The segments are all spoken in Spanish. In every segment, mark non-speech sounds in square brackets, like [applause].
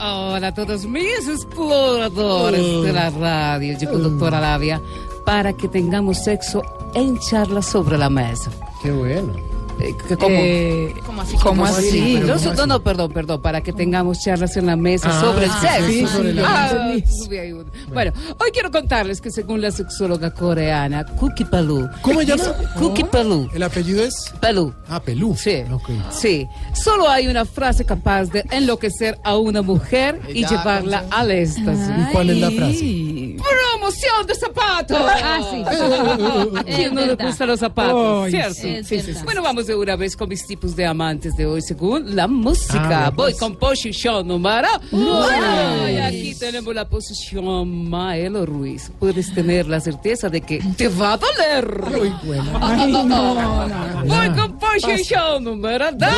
Hola a todos mis exploradores de la radio. Llegó doctora Labia para que tengamos sexo en charlas sobre la mesa. Qué bueno. Eh, ¿Cómo? Eh, ¿Cómo ¿cómo así? No, ¿Pero so- cómo no, así? no, perdón, perdón, para que tengamos charlas en la mesa Ah, sobre el sexo. sí, sobre Ah, uno. Bueno, hoy quiero contarles que según la sexóloga coreana Cookie Paloo. ¿Cómo se llama? Cookie Paloo. ¿El apellido es? Paloo. Ah, Pelú. Sí, Ok. sí. Solo hay una frase capaz de enloquecer a una mujer y llevarla al éxtasis. ¿Y cuál es la frase? ¡Promoción de zapatos! Ah, sí. ¿A quién no le gustan los zapatos? Ay, ¿Cierto? sí, sí, sí, sí. Bueno, vamos de una vez con mis tipos de amantes de hoy según la música. Ah, Voy pues. con posición número uno. Y aquí tenemos la posición Maelo Ruiz. Puedes tener la certeza de que te va a doler. Muy bueno. [laughs] Voy con posición número 2.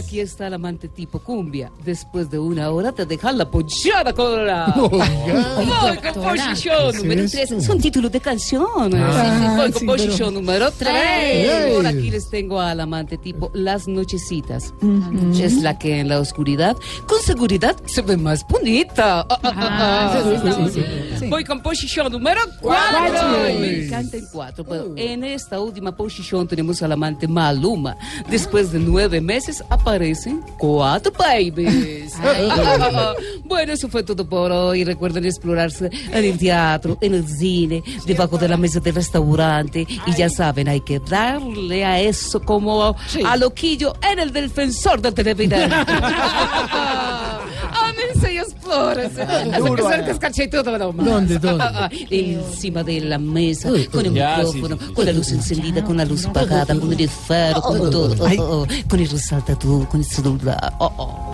Por aquí está el amante tipo cumbia. Después de una hora te dejan la ponchada colorada. [laughs] Oiga. Voy con posición ¿Qué número es 3. eso? Son títulos de canciones. Ah, Voy con sí, posición número 3. Por Ey. aquí les tengo al amante tipo las nochecitas. Es la que en la oscuridad, con seguridad, se ve más bonita. Ah, ah, ah, ah. Voy con posición número 4. Me encanta el 4. Pero en esta última posición tenemos al amante Maluma. Después de nueve meses aparecen cuatro babies. [laughs] [laughs] bueno, eso fue todo por hoy. Recuerden explorarse en el teatro, en el cine, debajo de la mesa del restaurante. Y ya saben, hay que darle a eso como a loquillo en el defensor del televidente. [laughs] Ámense y explórense. Hasta que salgas cachetudo, no más. ¿Dónde, dónde? Encima de la mesa, con el micrófono, con la luz encendida, con la luz apagada, con el faro, con todo. Oh, oh, con el resaltador, con el celular. Oh, oh.